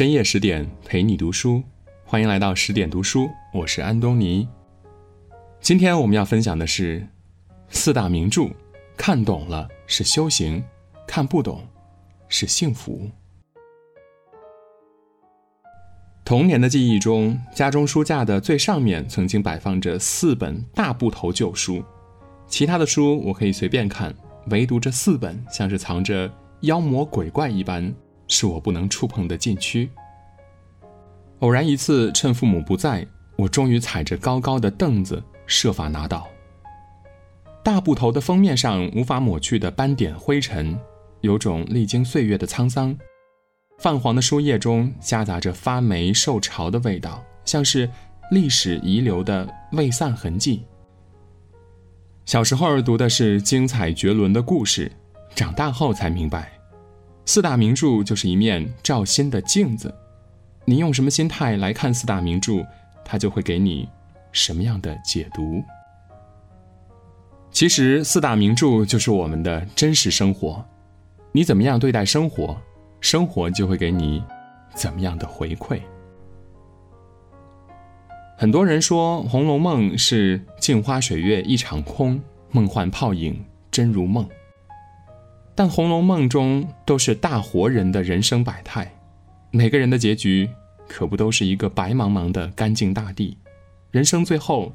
深夜十点陪你读书，欢迎来到十点读书，我是安东尼。今天我们要分享的是四大名著，看懂了是修行，看不懂是幸福。童年的记忆中，家中书架的最上面曾经摆放着四本大部头旧书，其他的书我可以随便看，唯独这四本像是藏着妖魔鬼怪一般。是我不能触碰的禁区。偶然一次，趁父母不在，我终于踩着高高的凳子，设法拿到。大部头的封面上无法抹去的斑点灰尘，有种历经岁月的沧桑。泛黄的书页中夹杂着发霉受潮的味道，像是历史遗留的未散痕迹。小时候读的是精彩绝伦的故事，长大后才明白。四大名著就是一面照心的镜子，你用什么心态来看四大名著，它就会给你什么样的解读。其实四大名著就是我们的真实生活，你怎么样对待生活，生活就会给你怎么样的回馈。很多人说《红楼梦》是镜花水月一场空，梦幻泡影真如梦。但《红楼梦》中都是大活人的人生百态，每个人的结局可不都是一个白茫茫的干净大地，人生最后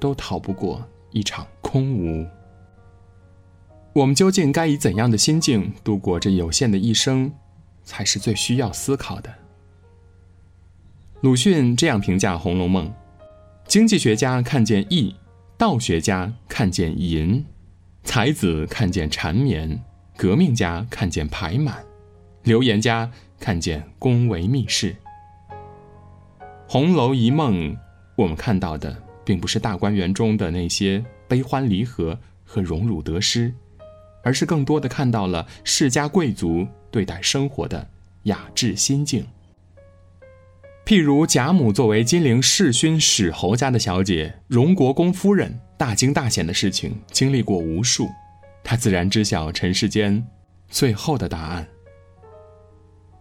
都逃不过一场空无。我们究竟该以怎样的心境度过这有限的一生，才是最需要思考的。鲁迅这样评价《红楼梦》：经济学家看见义，道学家看见淫，才子看见缠绵。革命家看见排满，留言家看见宫闱秘事。红楼一梦，我们看到的并不是大观园中的那些悲欢离合和荣辱得失，而是更多的看到了世家贵族对待生活的雅致心境。譬如贾母作为金陵世勋史侯家的小姐，荣国公夫人，大惊大险的事情经历过无数。他自然知晓尘世间最后的答案。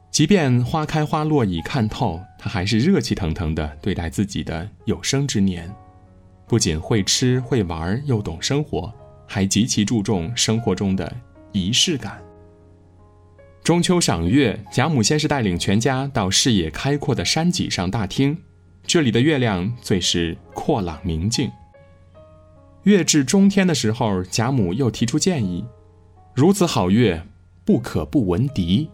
即便花开花落已看透，他还是热气腾腾地对待自己的有生之年，不仅会吃会玩，又懂生活，还极其注重生活中的仪式感。中秋赏月，贾母先是带领全家到视野开阔的山脊上大厅，这里的月亮最是阔朗明净。月至中天的时候，贾母又提出建议：“如此好月，不可不闻笛。”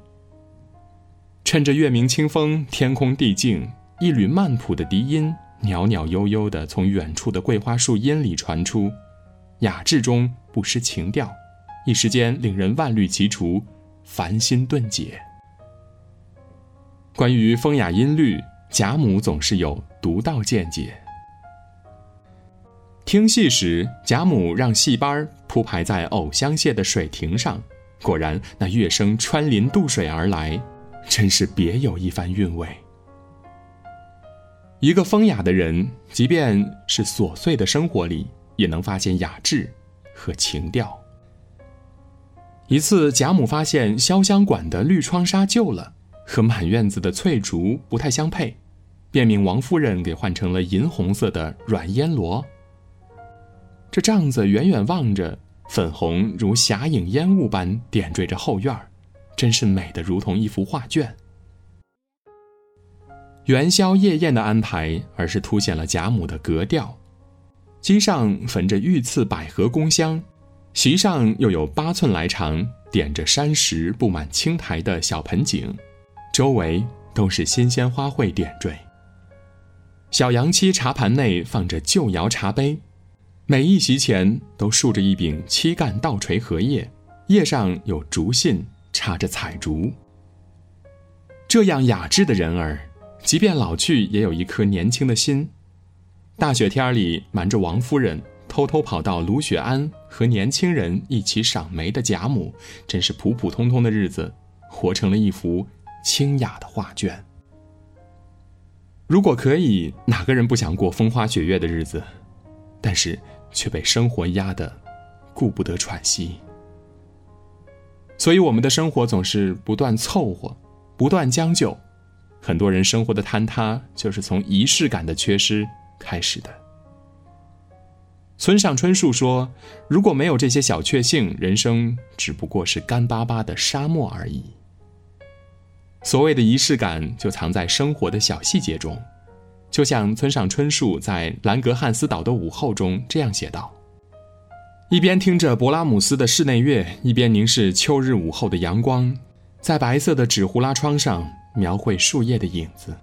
趁着月明清风，天空地静，一缕曼谱的笛音袅袅悠悠地从远处的桂花树荫里传出，雅致中不失情调，一时间令人万虑齐除，烦心顿解。关于风雅音律，贾母总是有独到见解。听戏时，贾母让戏班铺排在藕香榭的水亭上，果然那乐声穿林渡水而来，真是别有一番韵味。一个风雅的人，即便是琐碎的生活里，也能发现雅致和情调。一次，贾母发现潇湘馆的绿窗纱旧了，和满院子的翠竹不太相配，便命王夫人给换成了银红色的软烟罗。这帐子远远望着，粉红如霞影烟雾般点缀着后院真是美得如同一幅画卷。元宵夜宴的安排，而是凸显了贾母的格调。机上焚着御赐百合宫香，席上又有八寸来长、点着山石布满青苔的小盆景，周围都是新鲜花卉点缀。小洋漆茶盘内放着旧窑茶杯。每一席前都竖着一柄七干倒垂荷叶，叶上有竹信插着彩竹。这样雅致的人儿，即便老去，也有一颗年轻的心。大雪天里，瞒着王夫人，偷偷跑到卢雪庵和年轻人一起赏梅的贾母，真是普普通通的日子，活成了一幅清雅的画卷。如果可以，哪个人不想过风花雪月的日子？但是。却被生活压得顾不得喘息，所以我们的生活总是不断凑合，不断将就，很多人生活的坍塌就是从仪式感的缺失开始的。村上春树说：“如果没有这些小确幸，人生只不过是干巴巴的沙漠而已。”所谓的仪式感，就藏在生活的小细节中。就像村上春树在《兰格汉斯岛的午后》中这样写道：“一边听着勃拉姆斯的室内乐，一边凝视秋日午后的阳光，在白色的纸糊拉窗上描绘树叶的影子，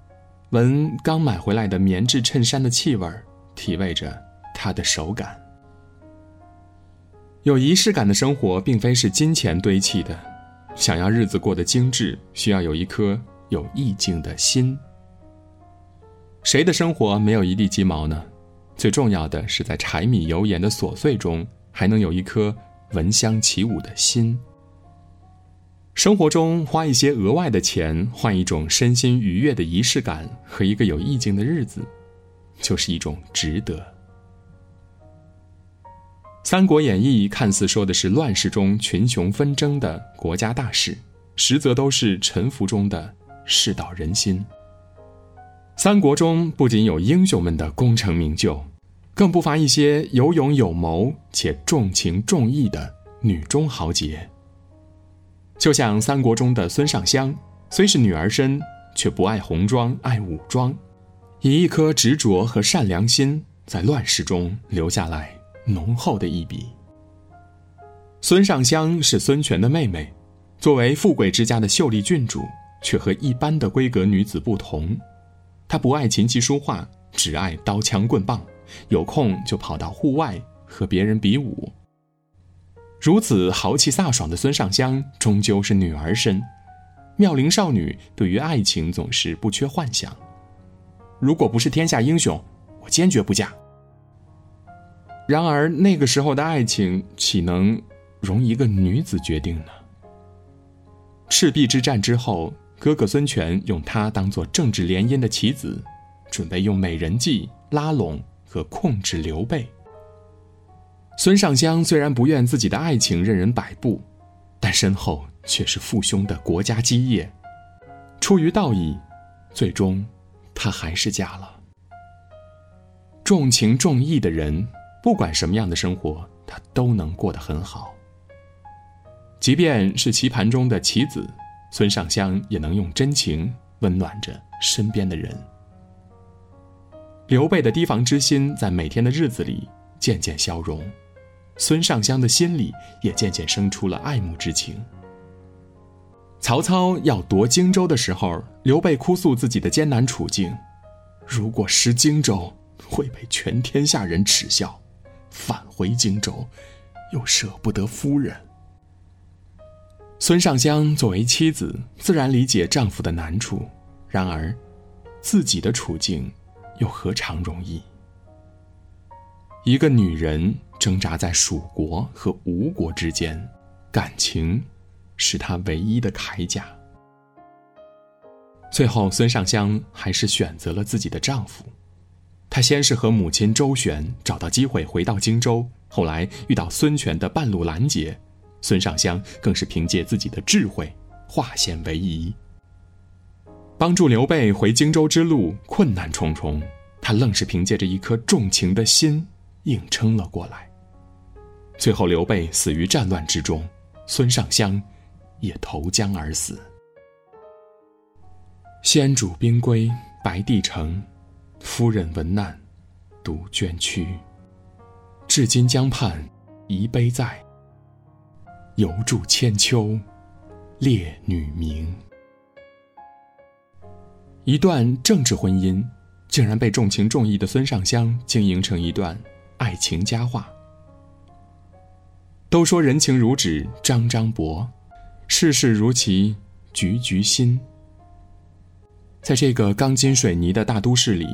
闻刚买回来的棉质衬衫的气味，体味着。”它的手感，有仪式感的生活，并非是金钱堆砌的。想要日子过得精致，需要有一颗有意境的心。谁的生活没有一地鸡毛呢？最重要的是，在柴米油盐的琐碎中，还能有一颗闻香起舞的心。生活中花一些额外的钱，换一种身心愉悦的仪式感和一个有意境的日子，就是一种值得。《三国演义》看似说的是乱世中群雄纷争的国家大事，实则都是沉浮中的世道人心。三国中不仅有英雄们的功成名就，更不乏一些有勇有谋且重情重义的女中豪杰。就像三国中的孙尚香，虽是女儿身，却不爱红妆爱武装，以一颗执着和善良心，在乱世中留下来。浓厚的一笔。孙尚香是孙权的妹妹，作为富贵之家的秀丽郡主，却和一般的闺阁女子不同。他不爱琴棋书画，只爱刀枪棍棒，有空就跑到户外和别人比武。如此豪气飒爽的孙尚香，终究是女儿身。妙龄少女对于爱情总是不缺幻想。如果不是天下英雄，我坚决不嫁。然而那个时候的爱情岂能容一个女子决定呢？赤壁之战之后，哥哥孙权用他当做政治联姻的棋子，准备用美人计拉拢和控制刘备。孙尚香虽然不愿自己的爱情任人摆布，但身后却是父兄的国家基业。出于道义，最终，她还是嫁了。重情重义的人。不管什么样的生活，他都能过得很好。即便是棋盘中的棋子，孙尚香也能用真情温暖着身边的人。刘备的提防之心在每天的日子里渐渐消融，孙尚香的心里也渐渐生出了爱慕之情。曹操要夺荆州的时候，刘备哭诉自己的艰难处境：如果失荆州，会被全天下人耻笑。返回荆州，又舍不得夫人。孙尚香作为妻子，自然理解丈夫的难处，然而，自己的处境又何尝容易？一个女人挣扎在蜀国和吴国之间，感情是她唯一的铠甲。最后，孙尚香还是选择了自己的丈夫。她先是和母亲周旋，找到机会回到荆州，后来遇到孙权的半路拦截，孙尚香更是凭借自己的智慧化险为夷，帮助刘备回荆州之路困难重重，她愣是凭借着一颗重情的心硬撑了过来。最后刘备死于战乱之中，孙尚香也投江而死。先主兵归，白帝城。夫人闻难，独捐躯。至今江畔遗碑在，犹著千秋，烈女名。一段政治婚姻，竟然被重情重义的孙尚香经营成一段爱情佳话。都说人情如纸张张薄，世事如棋局局新。在这个钢筋水泥的大都市里。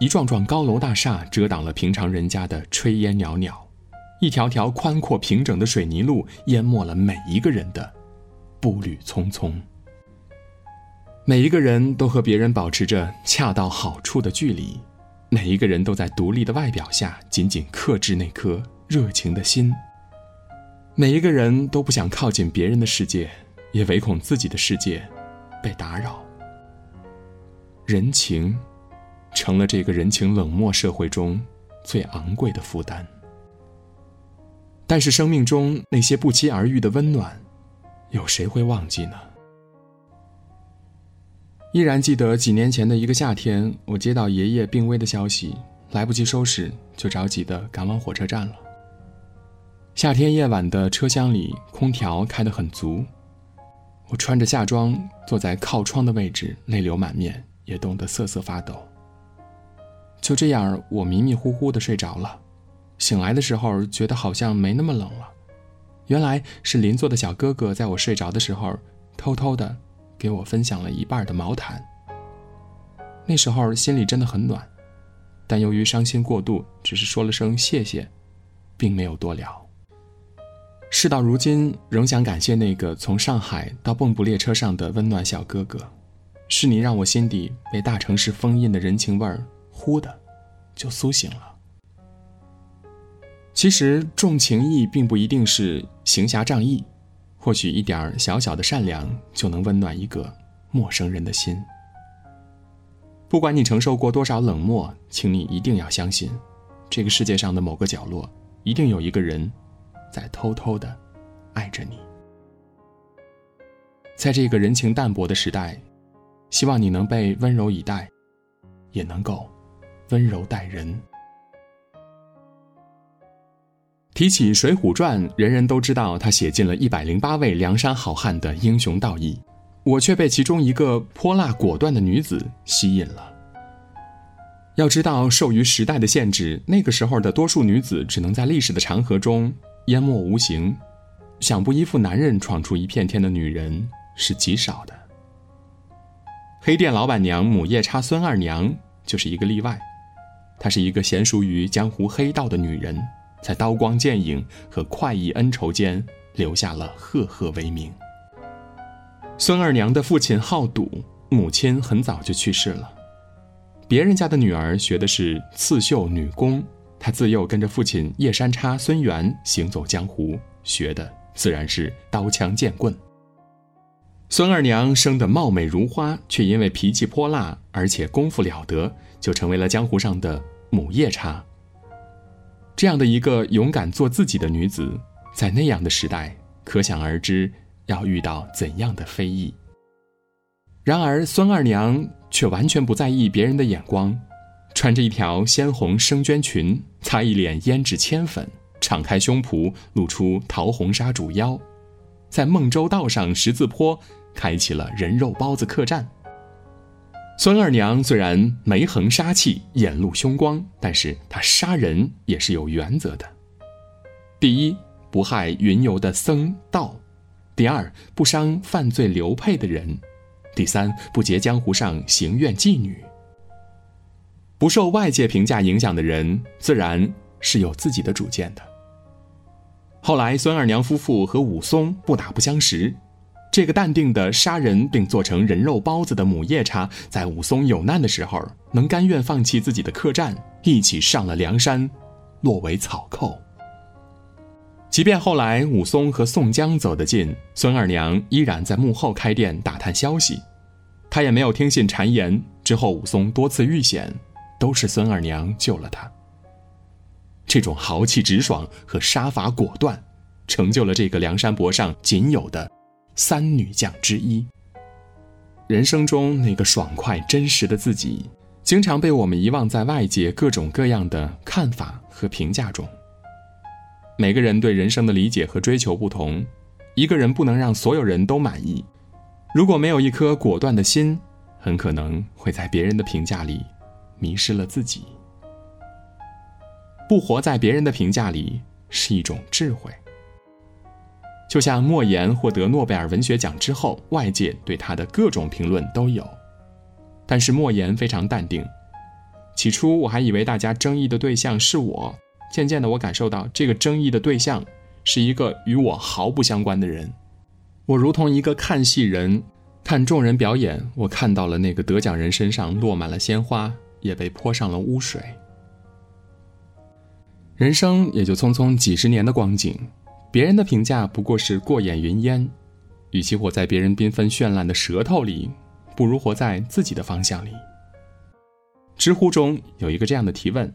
一幢幢高楼大厦遮挡了平常人家的炊烟袅袅，一条条宽阔平整的水泥路淹没了每一个人的步履匆匆。每一个人都和别人保持着恰到好处的距离，每一个人都在独立的外表下紧紧克制那颗热情的心。每一个人都不想靠近别人的世界，也唯恐自己的世界被打扰。人情，成了这个人情冷漠社会中最昂贵的负担。但是生命中那些不期而遇的温暖，有谁会忘记呢？依然记得几年前的一个夏天，我接到爷爷病危的消息，来不及收拾，就着急的赶往火车站了。夏天夜晚的车厢里，空调开得很足，我穿着夏装坐在靠窗的位置，泪流满面。也冻得瑟瑟发抖。就这样，我迷迷糊糊的睡着了。醒来的时候，觉得好像没那么冷了。原来是邻座的小哥哥在我睡着的时候，偷偷的给我分享了一半的毛毯。那时候心里真的很暖，但由于伤心过度，只是说了声谢谢，并没有多聊。事到如今，仍想感谢那个从上海到蚌埠列车上的温暖小哥哥。是你让我心底被大城市封印的人情味儿，忽的就苏醒了。其实重情义并不一定是行侠仗义，或许一点小小的善良就能温暖一个陌生人的心。不管你承受过多少冷漠，请你一定要相信，这个世界上的某个角落，一定有一个人，在偷偷的爱着你。在这个人情淡薄的时代。希望你能被温柔以待，也能够温柔待人。提起《水浒传》，人人都知道他写尽了一百零八位梁山好汉的英雄道义，我却被其中一个泼辣果断的女子吸引了。要知道，受于时代的限制，那个时候的多数女子只能在历史的长河中淹没无形，想不依附男人闯出一片天的女人是极少的。黑店老板娘母夜叉孙二娘就是一个例外，她是一个娴熟于江湖黑道的女人，在刀光剑影和快意恩仇间留下了赫赫威名。孙二娘的父亲好赌，母亲很早就去世了。别人家的女儿学的是刺绣女工，她自幼跟着父亲叶山叉孙元行走江湖，学的自然是刀枪剑棍。孙二娘生得貌美如花，却因为脾气泼辣，而且功夫了得，就成为了江湖上的母夜叉。这样的一个勇敢做自己的女子，在那样的时代，可想而知要遇到怎样的非议。然而，孙二娘却完全不在意别人的眼光，穿着一条鲜红生绢裙，擦一脸胭脂铅粉，敞开胸脯露出桃红纱主腰，在孟州道上十字坡。开启了人肉包子客栈。孙二娘虽然眉横杀气，眼露凶光，但是她杀人也是有原则的。第一，不害云游的僧道；第二，不伤犯罪流配的人；第三，不劫江湖上行怨妓女。不受外界评价影响的人，自然是有自己的主见的。后来，孙二娘夫妇和武松不打不相识。这个淡定的杀人并做成人肉包子的母夜叉，在武松有难的时候，能甘愿放弃自己的客栈，一起上了梁山，落为草寇。即便后来武松和宋江走得近，孙二娘依然在幕后开店打探消息，她也没有听信谗言。之后武松多次遇险，都是孙二娘救了他。这种豪气直爽和杀伐果断，成就了这个梁山伯上仅有的。三女将之一。人生中那个爽快真实的自己，经常被我们遗忘在外界各种各样的看法和评价中。每个人对人生的理解和追求不同，一个人不能让所有人都满意。如果没有一颗果断的心，很可能会在别人的评价里迷失了自己。不活在别人的评价里是一种智慧。就像莫言获得诺贝尔文学奖之后，外界对他的各种评论都有，但是莫言非常淡定。起初我还以为大家争议的对象是我，渐渐的我感受到这个争议的对象是一个与我毫不相关的人。我如同一个看戏人，看众人表演，我看到了那个得奖人身上落满了鲜花，也被泼上了污水。人生也就匆匆几十年的光景。别人的评价不过是过眼云烟，与其活在别人缤纷绚烂的舌头里，不如活在自己的方向里，知乎中有一个这样的提问：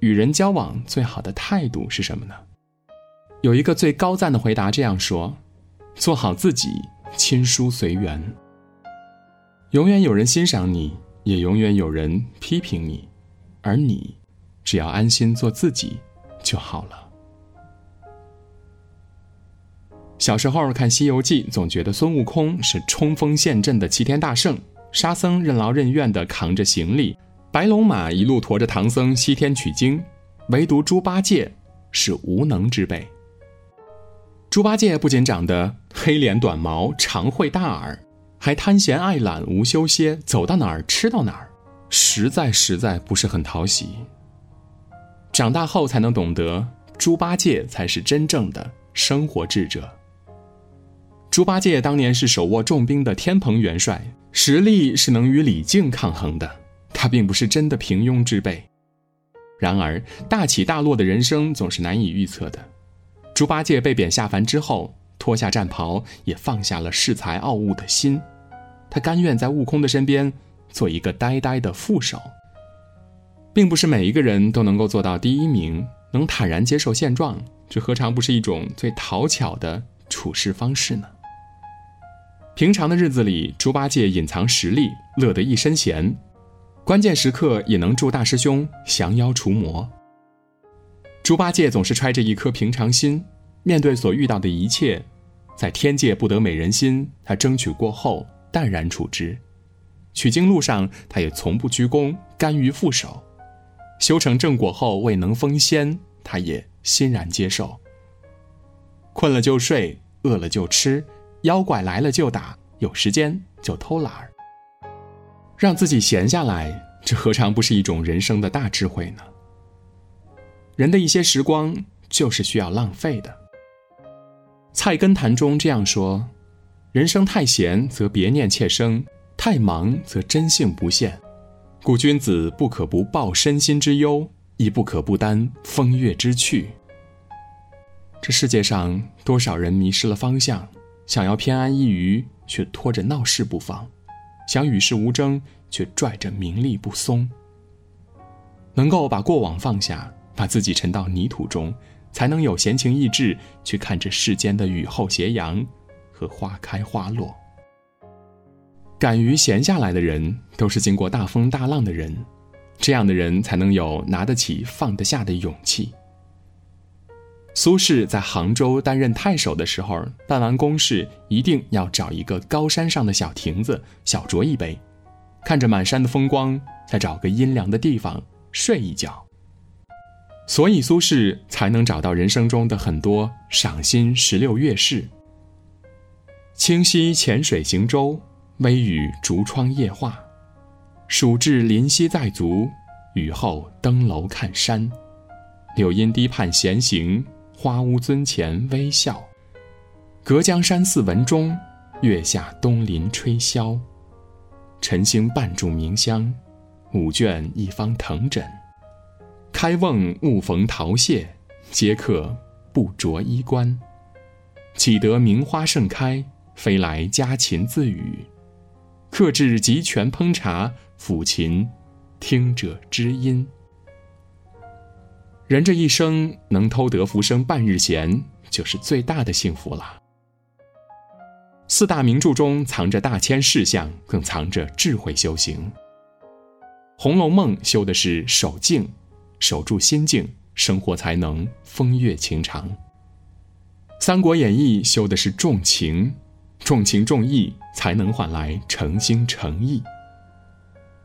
与人交往最好的态度是什么呢？有一个最高赞的回答这样说：做好自己，亲疏随缘。永远有人欣赏你，也永远有人批评你，而你，只要安心做自己就好了。小时候看《西游记》，总觉得孙悟空是冲锋陷阵的齐天大圣，沙僧任劳任怨地扛着行李，白龙马一路驮着唐僧西天取经，唯独猪八戒是无能之辈。猪八戒不仅长得黑脸短毛、长喙大耳，还贪闲爱懒、无休歇，走到哪儿吃到哪儿，实在实在不是很讨喜。长大后才能懂得，猪八戒才是真正的生活智者。猪八戒当年是手握重兵的天蓬元帅，实力是能与李靖抗衡的。他并不是真的平庸之辈。然而，大起大落的人生总是难以预测的。猪八戒被贬下凡之后，脱下战袍，也放下了恃才傲物的心。他甘愿在悟空的身边做一个呆呆的副手。并不是每一个人都能够做到第一名，能坦然接受现状，这何尝不是一种最讨巧的处事方式呢？平常的日子里，猪八戒隐藏实力，乐得一身闲；关键时刻也能助大师兄降妖除魔。猪八戒总是揣着一颗平常心，面对所遇到的一切，在天界不得美人心，他争取过后淡然处之；取经路上，他也从不鞠躬，甘于负手；修成正果后未能封仙，他也欣然接受。困了就睡，饿了就吃。妖怪来了就打，有时间就偷懒儿，让自己闲下来，这何尝不是一种人生的大智慧呢？人的一些时光就是需要浪费的。《菜根谭》中这样说：“人生太闲则别念妾生，太忙则真性不现。故君子不可不报身心之忧，亦不可不担风月之趣。”这世界上多少人迷失了方向？想要偏安一隅，却拖着闹事不放；想与世无争，却拽着名利不松。能够把过往放下，把自己沉到泥土中，才能有闲情逸致去看这世间的雨后斜阳和花开花落。敢于闲下来的人，都是经过大风大浪的人，这样的人才能有拿得起放得下的勇气。苏轼在杭州担任太守的时候，办完公事一定要找一个高山上的小亭子，小酌一杯，看着满山的风光，再找个阴凉的地方睡一觉。所以苏轼才能找到人生中的很多赏心十六月事。清溪浅水行舟，微雨竹窗夜话。暑至林溪在足，雨后登楼看山。柳荫堤畔闲行。花屋尊前微笑，隔江山寺闻钟，月下东林吹箫。晨兴半炷明香，五卷一方藤枕。开瓮勿逢桃谢，皆客不着衣冠。岂得名花盛开，飞来家禽自语。客至集泉烹茶，抚琴听者知音。人这一生能偷得浮生半日闲，就是最大的幸福了。四大名著中藏着大千事项，更藏着智慧修行。《红楼梦》修的是守静，守住心境，生活才能风月情长；《三国演义》修的是重情，重情重义，才能换来诚心诚意；《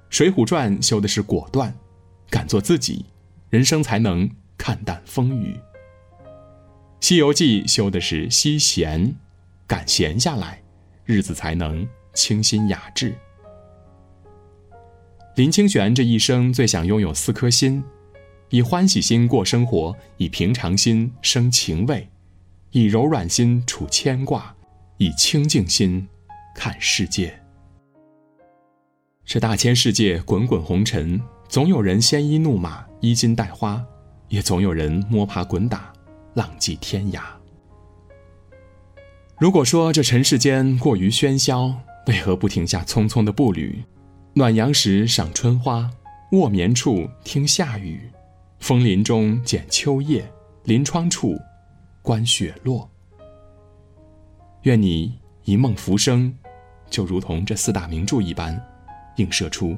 水浒传》修的是果断，敢做自己。人生才能看淡风雨，《西游记》修的是惜闲，敢闲下来，日子才能清新雅致。林清玄这一生最想拥有四颗心：以欢喜心过生活，以平常心生情味，以柔软心处牵挂，以清净心看世界。这大千世界，滚滚红尘。总有人鲜衣怒马、衣襟带花，也总有人摸爬滚打、浪迹天涯。如果说这尘世间过于喧嚣，为何不停下匆匆的步履？暖阳时赏春花，卧眠处听夏雨，枫林中捡秋叶，临窗处观雪落。愿你一梦浮生，就如同这四大名著一般，映射出